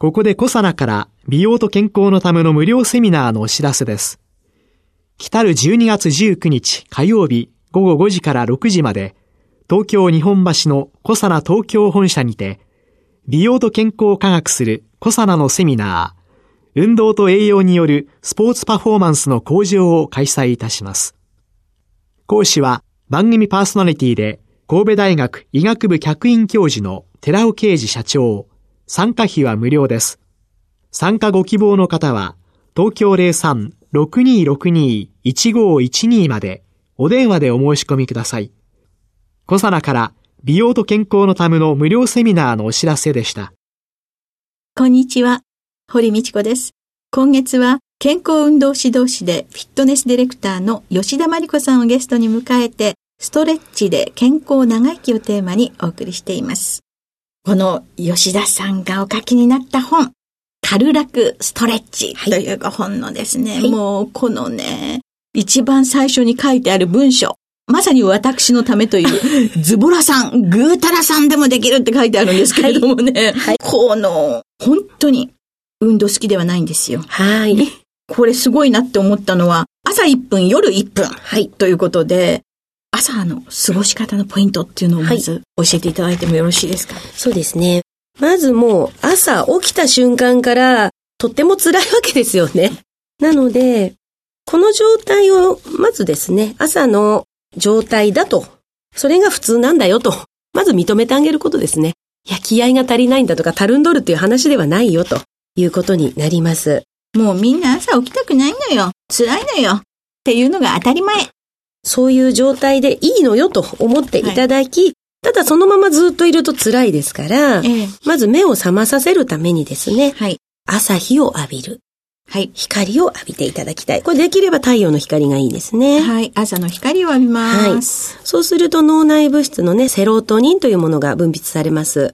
ここでコサナから美容と健康のための無料セミナーのお知らせです来たる12月19日火曜日午後5時から6時まで東京日本橋のコサナ東京本社にて美容と健康を科学するコサナのセミナー運動と栄養によるスポーツパフォーマンスの向上を開催いたします。講師は番組パーソナリティで神戸大学医学部客員教授の寺尾啓治社長。参加費は無料です。参加ご希望の方は東京03-6262-1512までお電話でお申し込みください。小サナから美容と健康のための無料セミナーのお知らせでした。こんにちは。堀道子です。今月は健康運動指導士でフィットネスディレクターの吉田真理子さんをゲストに迎えて、ストレッチで健康長生きをテーマにお送りしています。この吉田さんがお書きになった本、軽楽ストレッチというご本のですね、はい、もうこのね、一番最初に書いてある文章、まさに私のためという、ズボラさん、グータラさんでもできるって書いてあるんですけれどもね、はいはい、この、本当に運動好きではないんですよ。はい。これすごいなって思ったのは、朝1分、夜1分。はい。ということで、朝の過ごし方のポイントっていうのをまず教えていただいてもよろしいですか、はい、そうですね。まずもう朝起きた瞬間からとっても辛いわけですよね。なので、この状態をまずですね、朝の状態だと、それが普通なんだよと、まず認めてあげることですね。いや、気合が足りないんだとか、たるんどるっていう話ではないよと。いうことになります。もうみんな朝起きたくないのよ。辛いのよ。っていうのが当たり前。そういう状態でいいのよと思っていただき、はい、ただそのままずっといると辛いですから、ええ、まず目を覚まさせるためにですね、はい、朝日を浴びる。はい。光を浴びていただきたい。これできれば太陽の光がいいですね。はい。朝の光を浴びます。はい。そうすると脳内物質のね、セロトニンというものが分泌されます。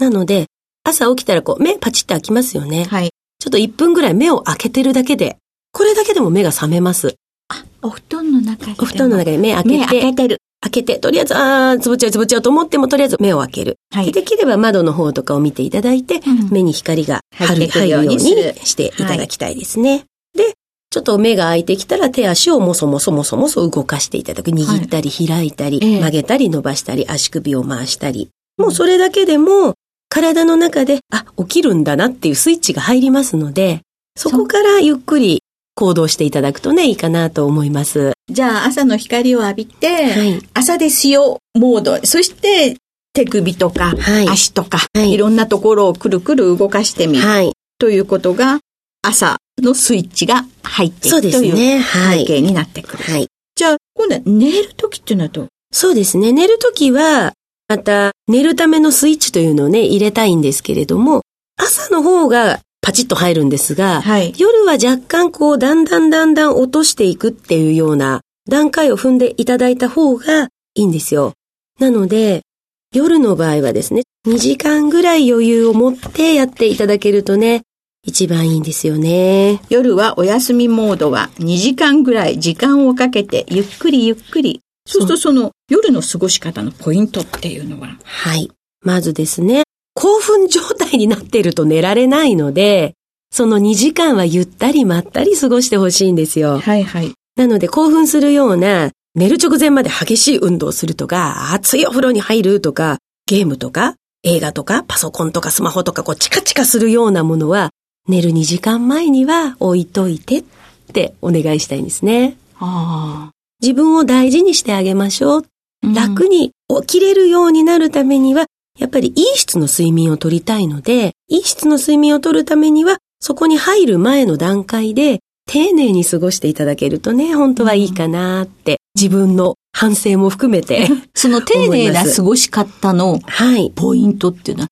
なので、朝起きたらこう、目パチッと開きますよね。はい。ちょっと1分ぐらい目を開けてるだけで、これだけでも目が覚めます。あ、お布団の中で。お布団の中で目開けて。目開けてる。開けて、とりあえず、ああ、つぶっちゃうつぶっちゃうと思っても、とりあえず目を開ける。はい。できれば窓の方とかを見ていただいて、うん、目に光が入るようにしていただきたいですね。はい、で、ちょっと目が開いてきたら手足をもそもそもそもそ動かしていただく。握ったり開いたり、はい、曲げたり伸ばしたり、足首を回したり。もうそれだけでも、体の中で、あ、起きるんだなっていうスイッチが入りますので、そこからゆっくり行動していただくとね、いいかなと思います。じゃあ、朝の光を浴びて、はい、朝ですよ、モード。そして、手首とか、はい、足とか、はい、いろんなところをくるくる動かしてみる。はい、ということが、朝のスイッチが入っていく、という背景になってくる。はい、じゃあ、今度は寝るときっていうのはどう？そうですね。寝るときは、また、寝るためのスイッチというのをね、入れたいんですけれども、朝の方がパチッと入るんですが、はい、夜は若干こう、だんだんだんだん落としていくっていうような段階を踏んでいただいた方がいいんですよ。なので、夜の場合はですね、2時間ぐらい余裕を持ってやっていただけるとね、一番いいんですよね。夜はお休みモードは2時間ぐらい時間をかけてゆっくりゆっくりそうするとその夜の過ごし方のポイントっていうのは？はい。まずですね、興奮状態になっていると寝られないので、その2時間はゆったりまったり過ごしてほしいんですよ。はいはい。なので興奮するような、寝る直前まで激しい運動をするとか、熱いお風呂に入るとか、ゲームとか、映画とか、パソコンとかスマホとか、こうチカチカするようなものは、寝る2時間前には置いといてってお願いしたいんですね。ああ。自分を大事にしてあげましょう。楽に起きれるようになるためには、やっぱりいい質の睡眠をとりたいので、いい質の睡眠をとるためには、そこに入る前の段階で、丁寧に過ごしていただけるとね、本当はいいかなって、自分の反省も含めて その丁寧な過ごし方のポイントっていうのは、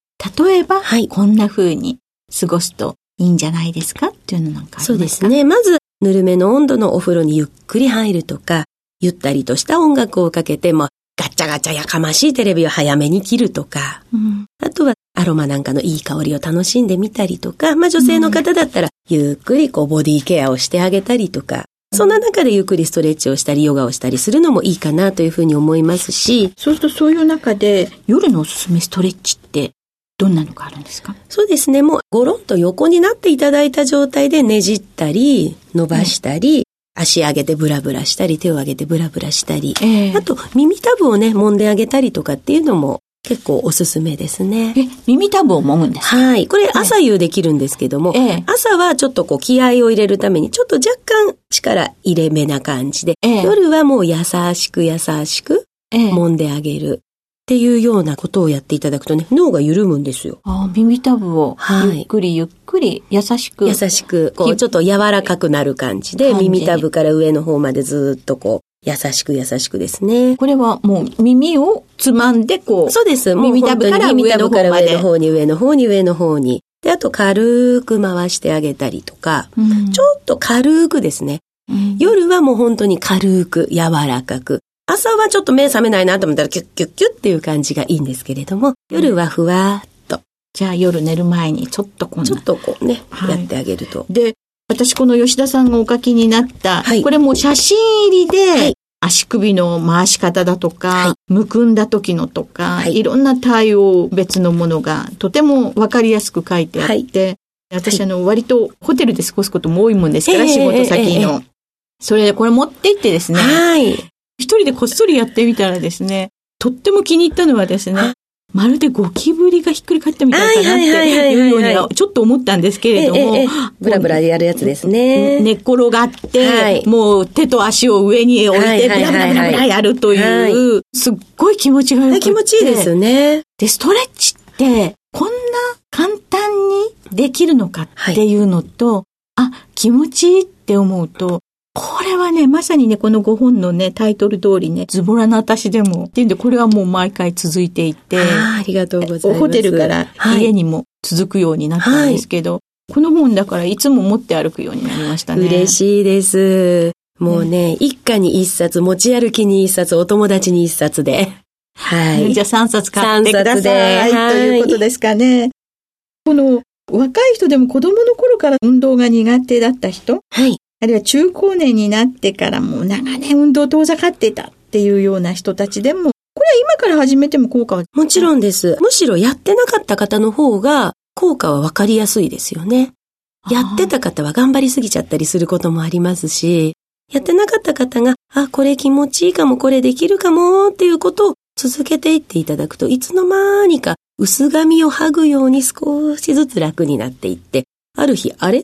例えば、はい、こんな風に過ごすといいんじゃないですかっていうのなんかありますか？そうです。ね。まず、ぬるめの温度のお風呂にゆっくり入るとか、ゆったりとした音楽をかけて、まあ、ガッチャガチャやかましいテレビを早めに切るとか、うん。あとはアロマなんかのいい香りを楽しんでみたりとか、まあ女性の方だったら、ゆっくりこうボディケアをしてあげたりとか、そんな中でゆっくりストレッチをしたり、ヨガをしたりするのもいいかなというふうに思いますし、そうするとそういう中で夜のおすすめストレッチってどんなのがあるんですか？そうですね、もうゴロンと横になっていただいた状態でねじったり、伸ばしたり、足上げてブラブラしたり、手を上げてブラブラしたり、えあと耳たぶをね、揉んであげたりとかっていうのも結構おすすめですね。え、耳たぶを揉むんですか？はい。これ朝夕できるんですけども、ええ。朝はちょっとこう気合を入れるためにちょっと若干力入れめな感じで、ええ。夜はもう優しく優しくええ。揉んであげるっていうようなことをやっていただくとね、脳が緩むんですよ。あ耳たぶをはいゆっくりゆっくり優しく。優しく、こきうちょっと柔らかくなる感じで、耳たぶから上の方までずっとこう、優しく優しくですね。これはもう耳をつまんでこう。そうです。もう耳たぶから本当に耳たぶから上の方まで上の方に上の方に上の方に。で、あと軽く回してあげたりとか、うんちょっと軽くですね。うん夜はもう本当に軽く柔らかく。朝はちょっと目覚めないなと思ったらキュッキュッキュッっていう感じがいいんですけれども、夜はふわーっと、じゃあ夜寝る前にちょっとこんな。ちょっとこうね、はい。やってあげると。で、私この吉田さんがお書きになった、はい。これもう写真入りで、はい。足首の回し方だとか、はい。むくんだ時のとか、はい。い、ろんな対応別のものがとてもわかりやすく書いてあって、私あの割とホテルで過ごすことも多いもんですから、ええ仕事先ええの。それでこれ持って行ってですね、はい。一人でこっそりやってみたらですね、とっても気に入ったのはですね、まるでゴキブリがひっくり返ったみたいかなってはいはいはいはいはいい。うようにはちょっと思ったんですけれども、ブラブラでやるやつですね。寝っ転がって、はい。もう手と足を上に置いて、ブはいはいはいはい。ラブラブラやるという、すっごい気持ちがよくて。気持ちいいですね。で、ストレッチって、こんな簡単にできるのかっていうのと、あ、気持ちいいって思うと、これはね、まさにね、この5本のね、タイトル通りね、ズボラな私でも、っていうんで、これはもう毎回続いていて、あーありがとうございます。ホテルからはい家にも続くようになったんですけど、この本だからいつも持って歩くようになりましたね。嬉しいです。もうね、一家に一冊、持ち歩きに一冊、お友達に一冊で。はい。じゃあ3冊買ってくだ三冊でさい。はいということですかね。この若い人でも子供の頃から運動が苦手だった人、はい。あるいは中高年になってからもう長年運動遠ざかってたっていうような人たちでも、これは今から始めても効果は？もちろんです。むしろやってなかった方の方が、効果はわかりやすいですよね。やってた方は頑張りすぎちゃったりすることもありますし、やってなかった方が、あ、これ気持ちいいかも、これできるかもっていうことを続けていっていただくといつの間にか薄紙を剥ぐように少しずつ楽になっていって、ある日、あれ？っ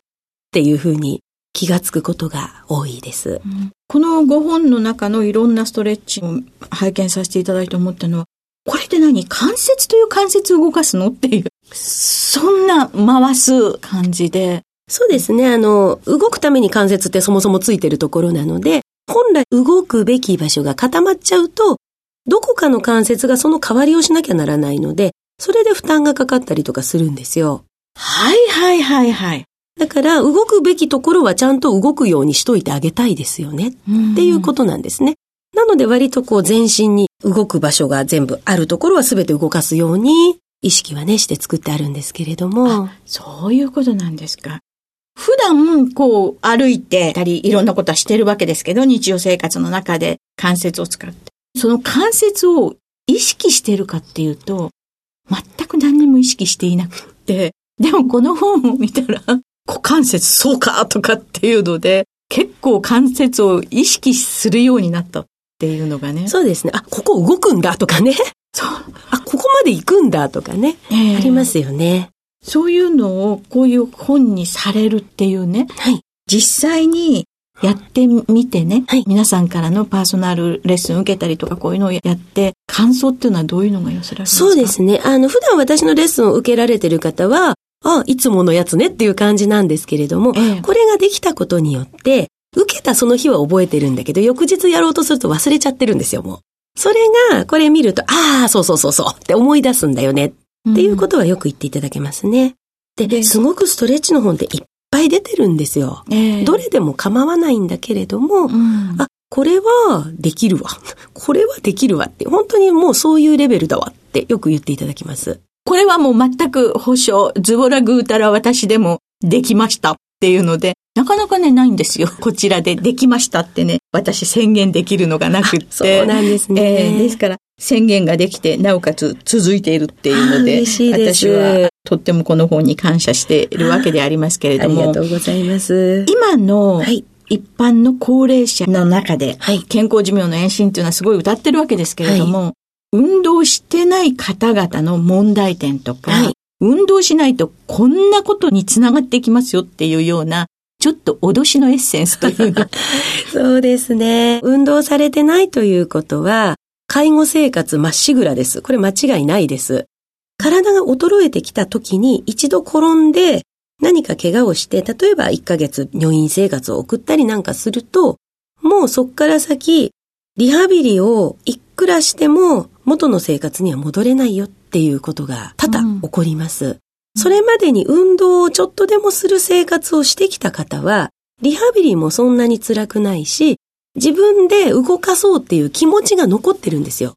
ていうふうに気がつくことが多いです。この5本の中のいろんなストレッチを拝見させていただいて思ったのは、これって何関節という関節を動かすのっていう、そんな回す感じで。そうですね。あの、動くために関節ってそもそもついてるところなので、本来動くべき場所が固まっちゃうと、どこかの関節がその代わりをしなきゃならないので、それで負担がかかったりとかするんですよ。はいはいはいはい。だから、動くべきところはちゃんと動くようにしといてあげたいですよね。っていうことなんですね。なので割とこう全身に動く場所が全部あるところは全て動かすように意識はねして作ってあるんですけれども。そういうことなんですか。普段、こう、歩いてたり、いろんなことはしてるわけですけど、日常生活の中で関節を使って。その関節を意識してるかっていうと、全く何にも意識していなくって、でもこの本を見たら、股関節そうかとかっていうので、結構関節を意識するようになったっていうのがね。そうですね。あ、ここ動くんだとかね。そう。あ、ここまで行くんだとかね。ええありますよね。そういうのをこういう本にされるっていうね。はい。実際にやってみてね、はい皆さんからのパーソナルレッスン受けたりとかこういうのをやって、感想っていうのはどういうのが寄せられますか？そうですね。あの、普段私のレッスンを受けられてる方は、あ、いつものやつねっていう感じなんですけれども、ええこれができたことによって、受けたその日は覚えてるんだけど、翌日やろうとすると忘れちゃってるんですよ、もう。それが、これ見ると、ああ、そうそうそうそうって思い出すんだよねっていうことはよく言っていただけますね。で、すごくストレッチの本っていっぱい出てるんですよ。えーどれでも構わないんだけれども、うんあ、これはできるわ。これはできるわって、本当にもうそういうレベルだわってよく言っていただきます。これはもう全く保証、ズボラグータラ私でもできましたっていうので、なかなかね、ないんですよ。こちらでできましたってね、私宣言できるのがなくって。そうなんですねえーですから、宣言ができて、なおかつ続いているっていうので、です私はとってもこの本に感謝しているわけでありますけれありども、がとうございます。今のはい一般の高齢者の中で、はい健康寿命の延伸っていうのはすごい歌ってるわけですけれども、運動してない方々の問題点とか、はい運動しないとこんなことにつながっていきますよっていうような、ちょっと脅しのエッセンスというの。そうですね。運動されてないということは、介護生活まっしぐらです。これ間違いないです。体が衰えてきた時に一度転んで何か怪我をして、例えば1ヶ月入院生活を送ったりなんかすると、もうそっから先、リハビリをいくらしても元の生活には戻れないよっていうことが多々起こります。それまでに運動をちょっとでもする生活をしてきた方は、リハビリもそんなに辛くないし、自分で動かそうっていう気持ちが残ってるんですよ。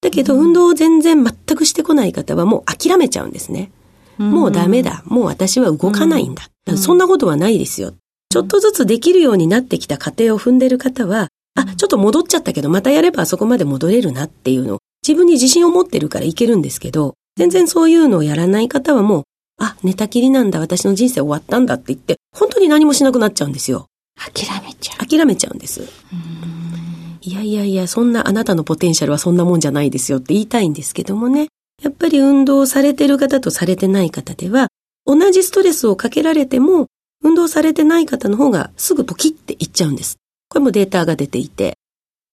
だけど運動を全然全くしてこない方はもう諦めちゃうんですね。もうダメだ。もう私は動かないんだ。だそんなことはないですよ。ちょっとずつできるようになってきた過程を踏んでる方は、あ、ちょっと戻っちゃったけど、またやればあそこまで戻れるなっていうのを、自分に自信を持ってるからいけるんですけど、全然そういうのをやらない方はもう、あ、寝たきりなんだ、私の人生終わったんだって言って、本当に何もしなくなっちゃうんですよ。諦めちゃう。諦めちゃうんです。いやいやいや、そんなあなたのポテンシャルはそんなもんじゃないですよって言いたいんですけどもね。やっぱり運動されてる方とされてない方では、同じストレスをかけられても、運動されてない方の方がすぐポキっていっちゃうんです。これもデータが出ていて。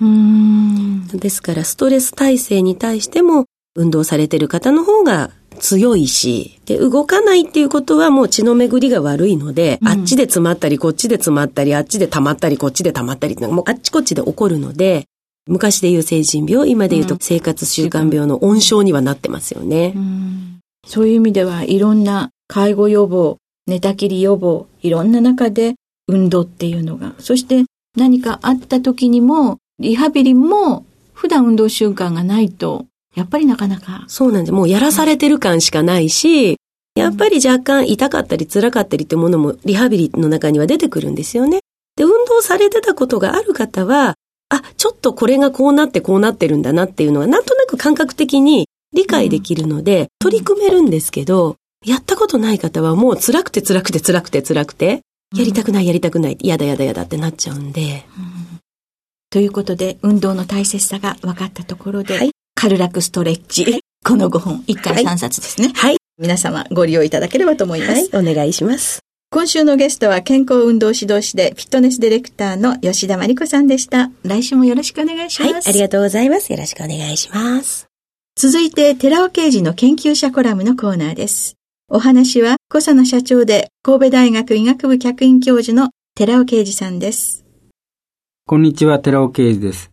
うん。ですから、ストレス耐性に対しても、運動されてる方の方が強いし、で、動かないっていうことはもう血の巡りが悪いので、うんあっちで詰まったり、こっちで詰まったり、あっちで溜まったり、こっちで溜まったりっていうのがもうあっちこっちで起こるので、昔で言う成人病、今で言うとうん生活習慣病の温床にはなってますよね。うんそういう意味ではいろんな介護予防、寝たきり予防、いろんな中で運動っていうのが、そして何かあった時にも、リハビリも普段運動習慣がないと、やっぱりなかなか。そうなんです。もうやらされてる感しかないし、やっぱり若干痛かったり辛かったりってものもリハビリの中には出てくるんですよね。で、運動されてたことがある方は、あ、ちょっとこれがこうなってこうなってるんだなっていうのがなんとなく感覚的に理解できるので、取り組めるんですけど、やったことない方はもう辛くて辛くて辛くて辛くて、やりたくないやりたくない、やだやだやだってなっちゃうんで。ということで、運動の大切さが分かったところで、はいカルラクストレッチ、この5本、1回3冊ですね。はい。皆様ご利用いただければと思います。はい、お願いします。今週のゲストは健康運動指導士でフィットネスディレクターの吉田真理子さんでした。来週もよろしくお願いします。はい、ありがとうございます。よろしくお願いします。続いて、寺尾刑事の研究者コラムのコーナーです。お話は、小佐野社長で神戸大学医学部客員教授の寺尾啓二さんです。こんにちは、寺尾啓二です。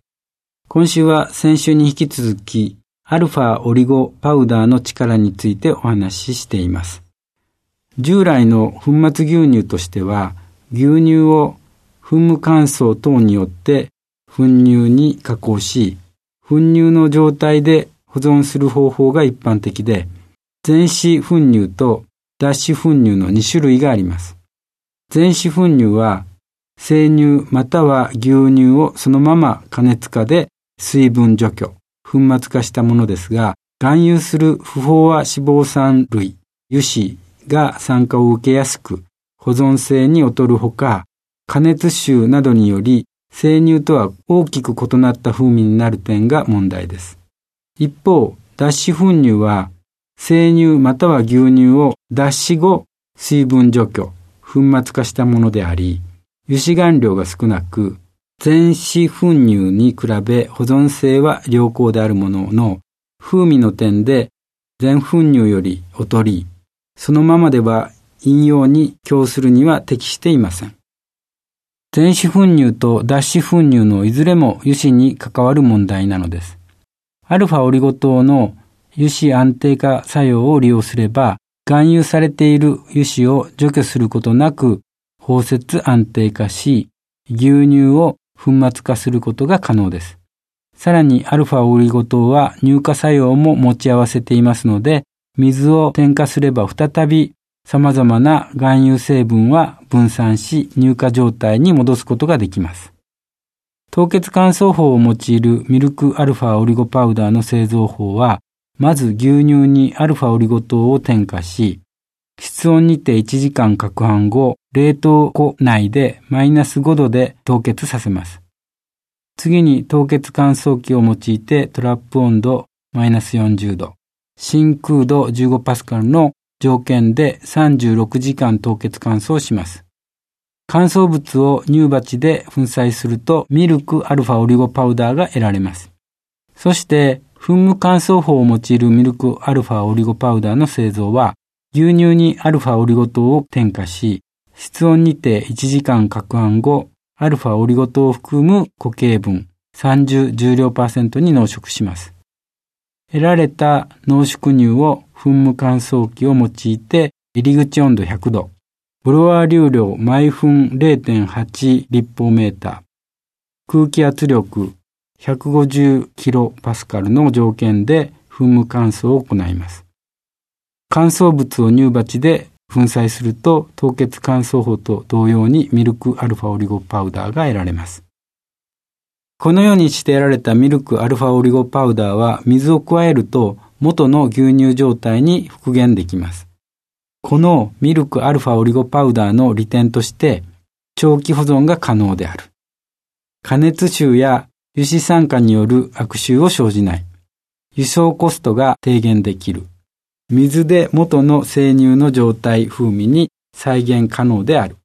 今週は先週に引き続き、アルファオリゴパウダーの力についてお話ししています。従来の粉末牛乳としては、牛乳を噴霧乾燥等によって粉乳に加工し、粉乳の状態で保存する方法が一般的で、全子粉乳と脱脂粉乳の2種類があります。全子粉乳は生乳または牛乳をそのまま加熱化で水分除去、粉末化したものですが、含有する不飽和脂肪酸類、油脂が酸化を受けやすく、保存性に劣るほか、加熱臭などにより生乳とは大きく異なった風味になる点が問題です。一方、脱脂粉乳は生乳または牛乳を脱脂後水分除去、粉末化したものであり、油脂含量が少なく、全子粉乳に比べ保存性は良好であるものの、風味の点で全粉乳より劣り、そのままでは飲用に供するには適していません。全子粉乳と脱脂粉乳のいずれも油脂に関わる問題なのです。アルファオリゴ糖の油脂安定化作用を利用すれば、含有されている油脂を除去することなく包摂安定化し、牛乳を粉末化することが可能です。さらにアルファオリゴ糖は乳化作用も持ち合わせていますので、水を添加すれば再び様々な含有成分は分散し乳化状態に戻すことができます。凍結乾燥法を用いるミルクアルファオリゴパウダーの製造法は、まず牛乳にアルファオリゴ糖を添加し、室温にて1時間攪拌後、冷凍庫内でマイナス5度で凍結させます。次に凍結乾燥機を用いてトラップ温度マイナス40度、真空度15パスカルの条件で36時間凍結乾燥します。乾燥物を乳鉢で粉砕するとミルクアルファオリゴパウダーが得られます。そして噴霧乾燥法を用いるミルクアルファオリゴパウダーの製造は牛乳にアルファオリゴ糖を添加し、室温にて1時間攪拌後、アルファオリゴ糖を含む固形分30重量パーセントに濃縮します。得られた濃縮乳を噴霧乾燥機を用いて入り口温度100度、ブロワー流量毎分0.8立方メーター、空気圧力150キロパスカルの条件で噴霧乾燥を行います。乾燥物を乳鉢で粉砕すると凍結乾燥法と同様にミルクアルファオリゴパウダーが得られます。このようにして得られたミルクアルファオリゴパウダーは水を加えると元の牛乳状態に復元できます。このミルクアルファオリゴパウダーの利点として長期保存が可能である。加熱臭や油脂酸化による悪臭を生じない。輸送コストが低減できる。水で元の生乳の状態風味に再現可能である。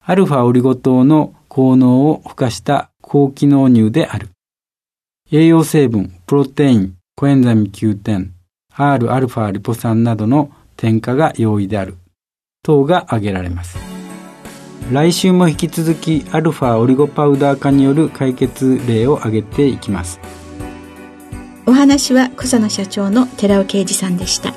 アルファオリゴ糖の効能を付加した高機能乳である。栄養成分、プロテイン、コエンザミ Q10、Rα リポ酸などの添加が容易である。等が挙げられます。来週も引き続きアルファオリゴパウダー化による解決例を挙げていきます。お話は小佐野社長の寺尾啓二さんでした。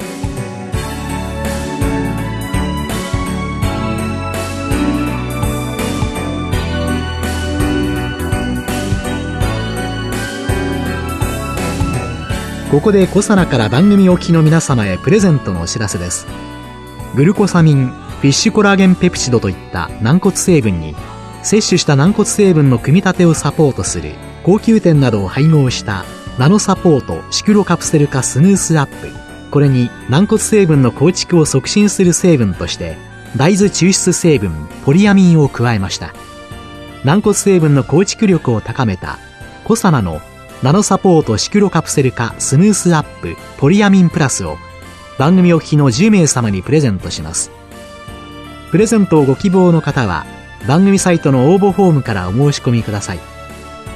ここで小佐奈から番組おきの皆様へプレゼントのお知らせです。グルコサミンフィッシュコラーゲンペプチドといった軟骨成分に摂取した軟骨成分の組み立てをサポートする高級店などを配合したナノサポートシクロカプセル化スヌースアップ。これに軟骨成分の構築を促進する成分として大豆抽出成分ポリアミンを加えました。軟骨成分の構築力を高めたコサナのナノサポートシクロカプセル化スムースアップポリアミンプラスを番組お聞きの10名様にプレゼントします。プレゼントをご希望の方は番組サイトの応募フォームからお申し込みください。